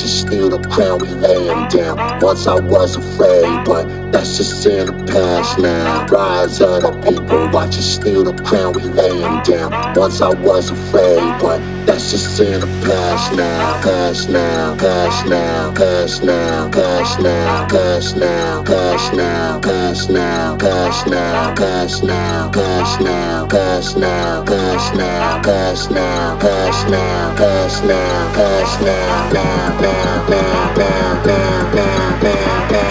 watch steal the crown, we lay 'em down. Once I was afraid, but that's just in the past now. Rise of the people, watch us steal the crown, we lay 'em down. Once I was afraid, but that's just in the past now. Past now, past now, past now, past now, past now, past now, past now, past now, past now, past now, past now, past now, past now, past now, past now, past now, now, now, now, now, now, now,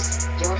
Yours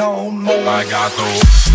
no more. I got those.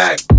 Back,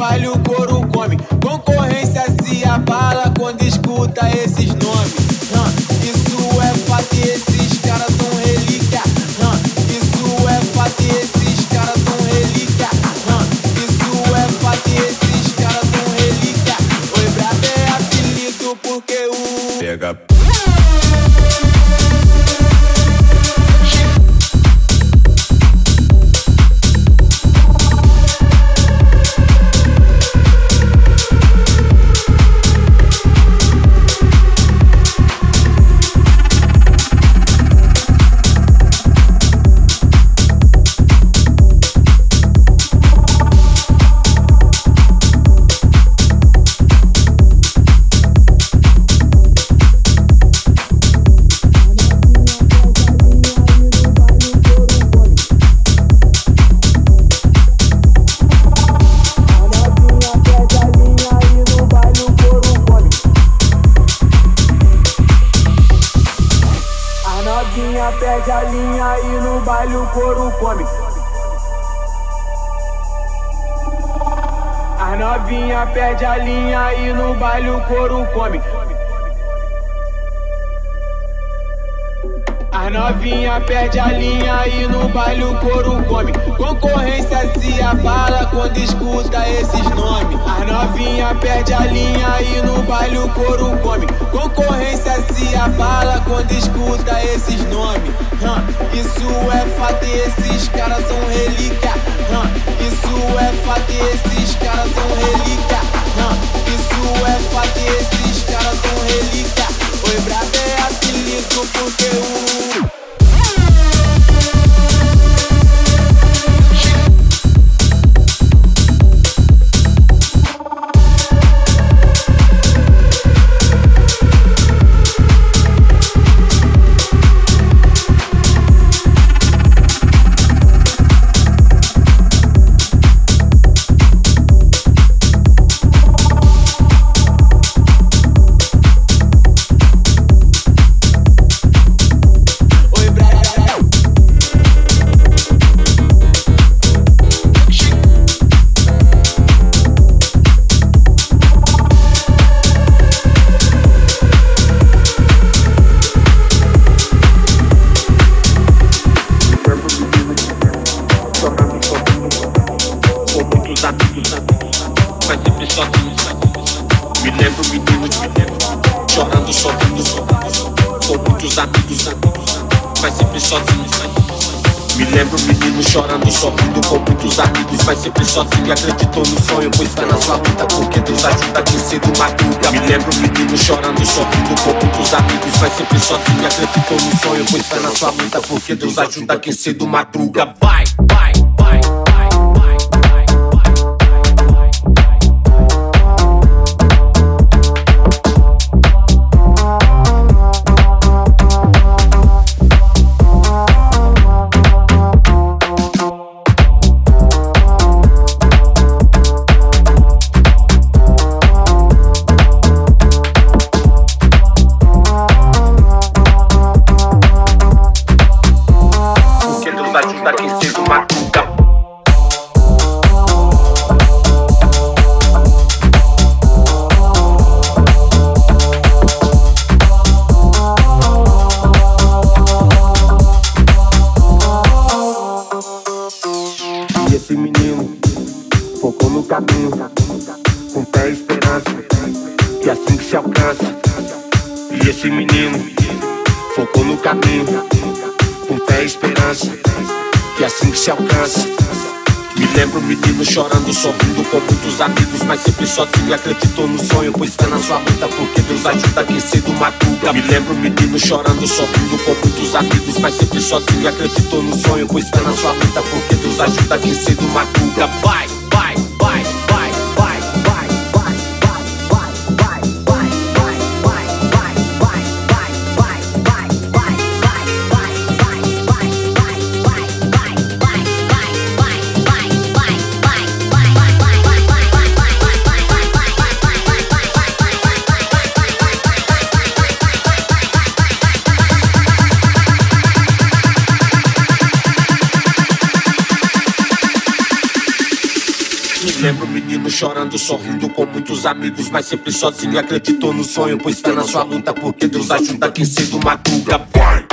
baile o couro come. Concorrência se abala quando escuta esses nomes. porque uh, Ajuda aquecido, mata chorando, sorrindo com muitos amigos, mas sempre sozinho. Acreditou no sonho, pois fé na sua luta, porque Deus ajuda quem cedo madruga. Me lembro menino chorando, sorrindo com muitos amigos, mas sempre sozinho. Acreditou no sonho, pois fé na sua luta, porque Deus ajuda quem cedo madruga. Vai! Chorando, sorrindo com muitos amigos, mas sempre sozinho. Acreditou no sonho, pois fé na sua luta, porque Deus ajuda quem cedo madruga. Vai!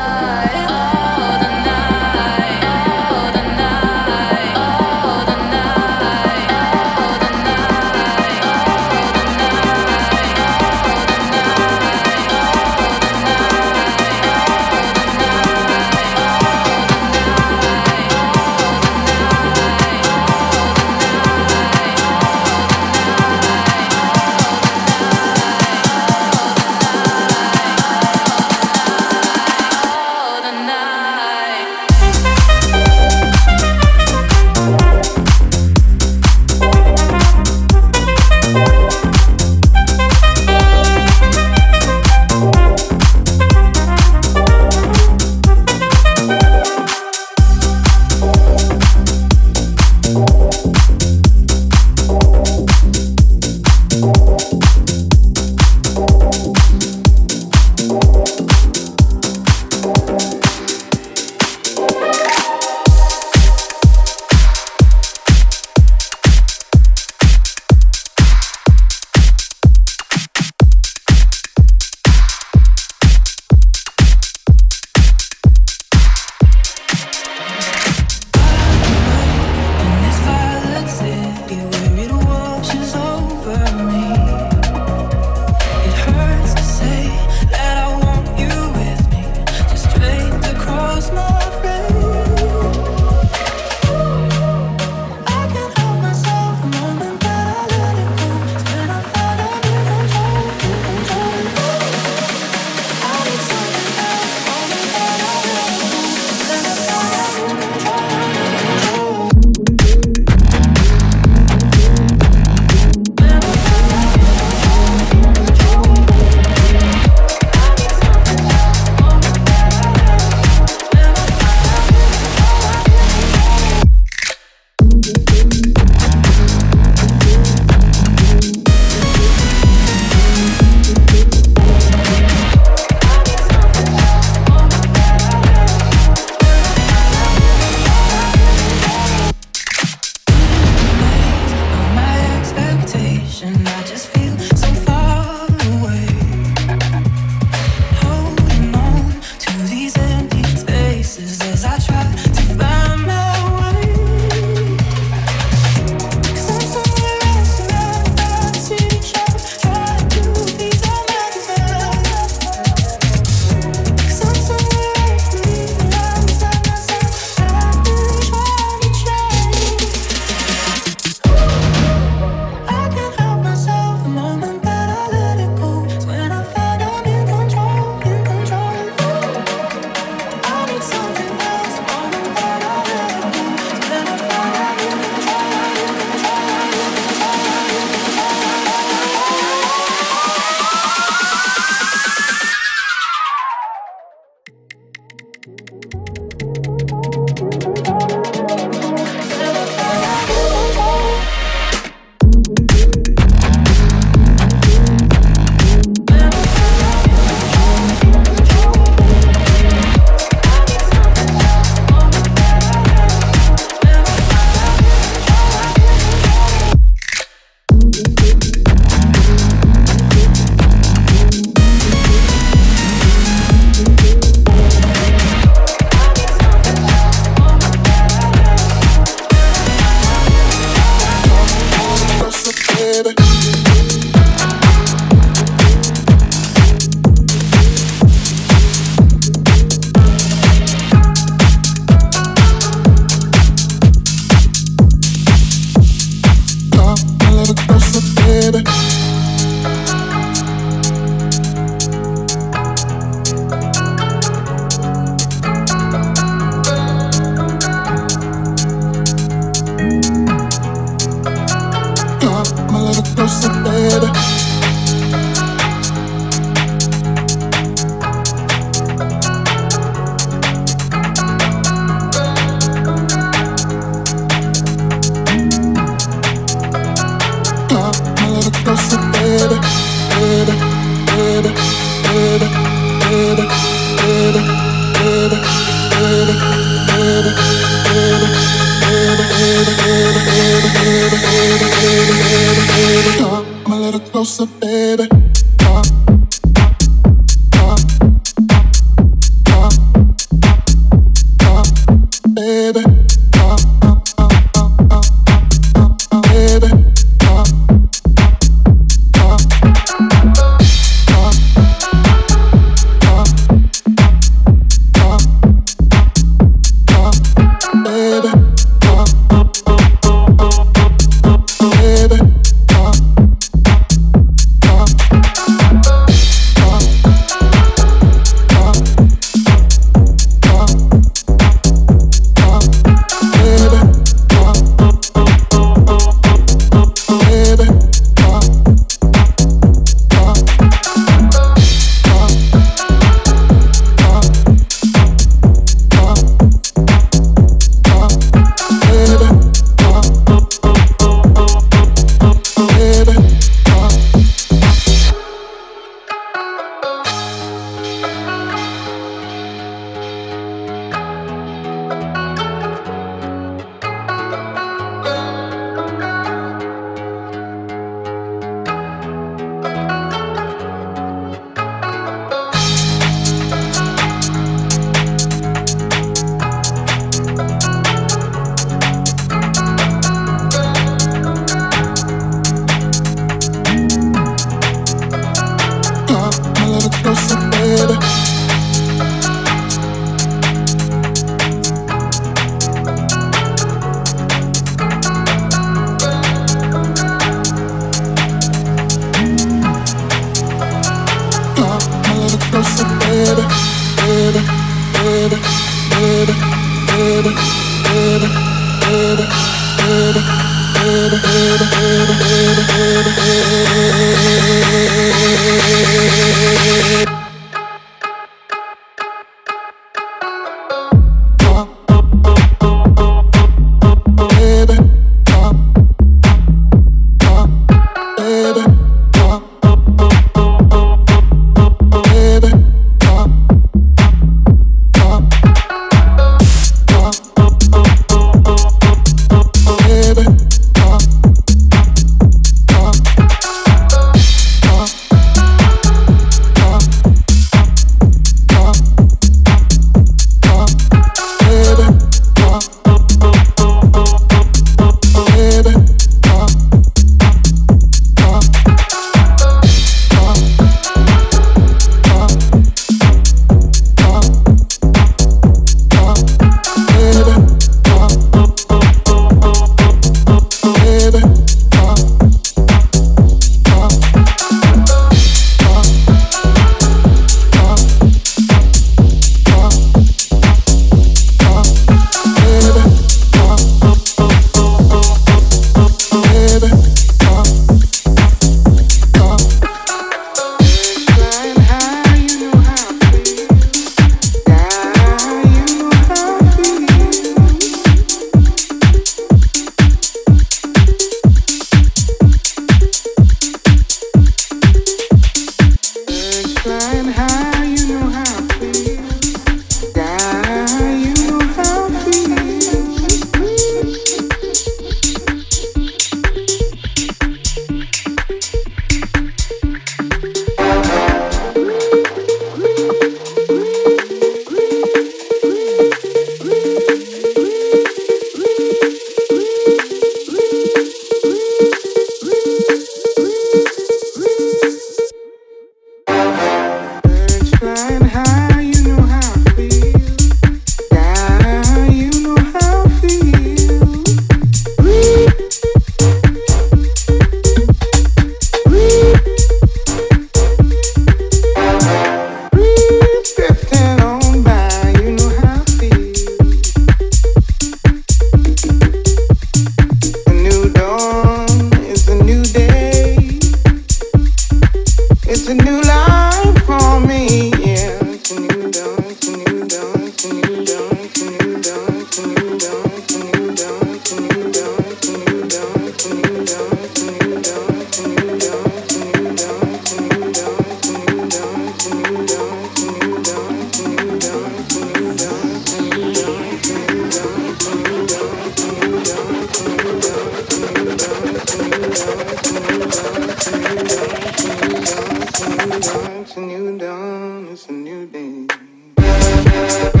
It's a new dawn, it's a new day.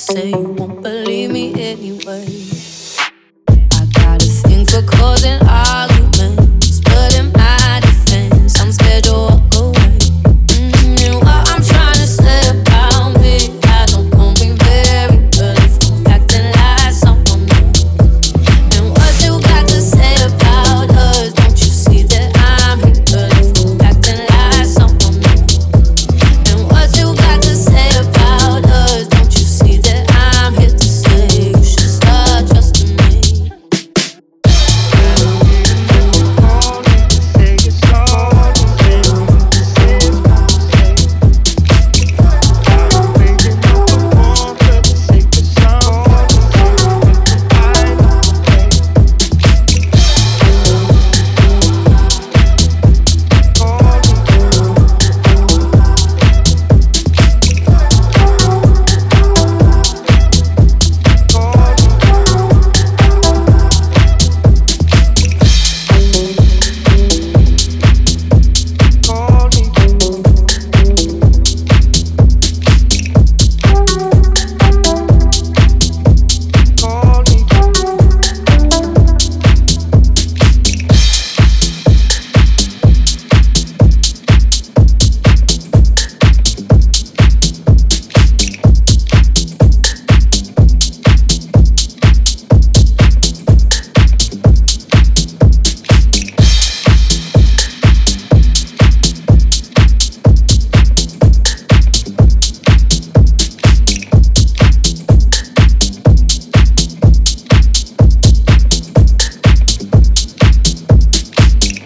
say you won't believe me anyway. I got a thing for causing arguments.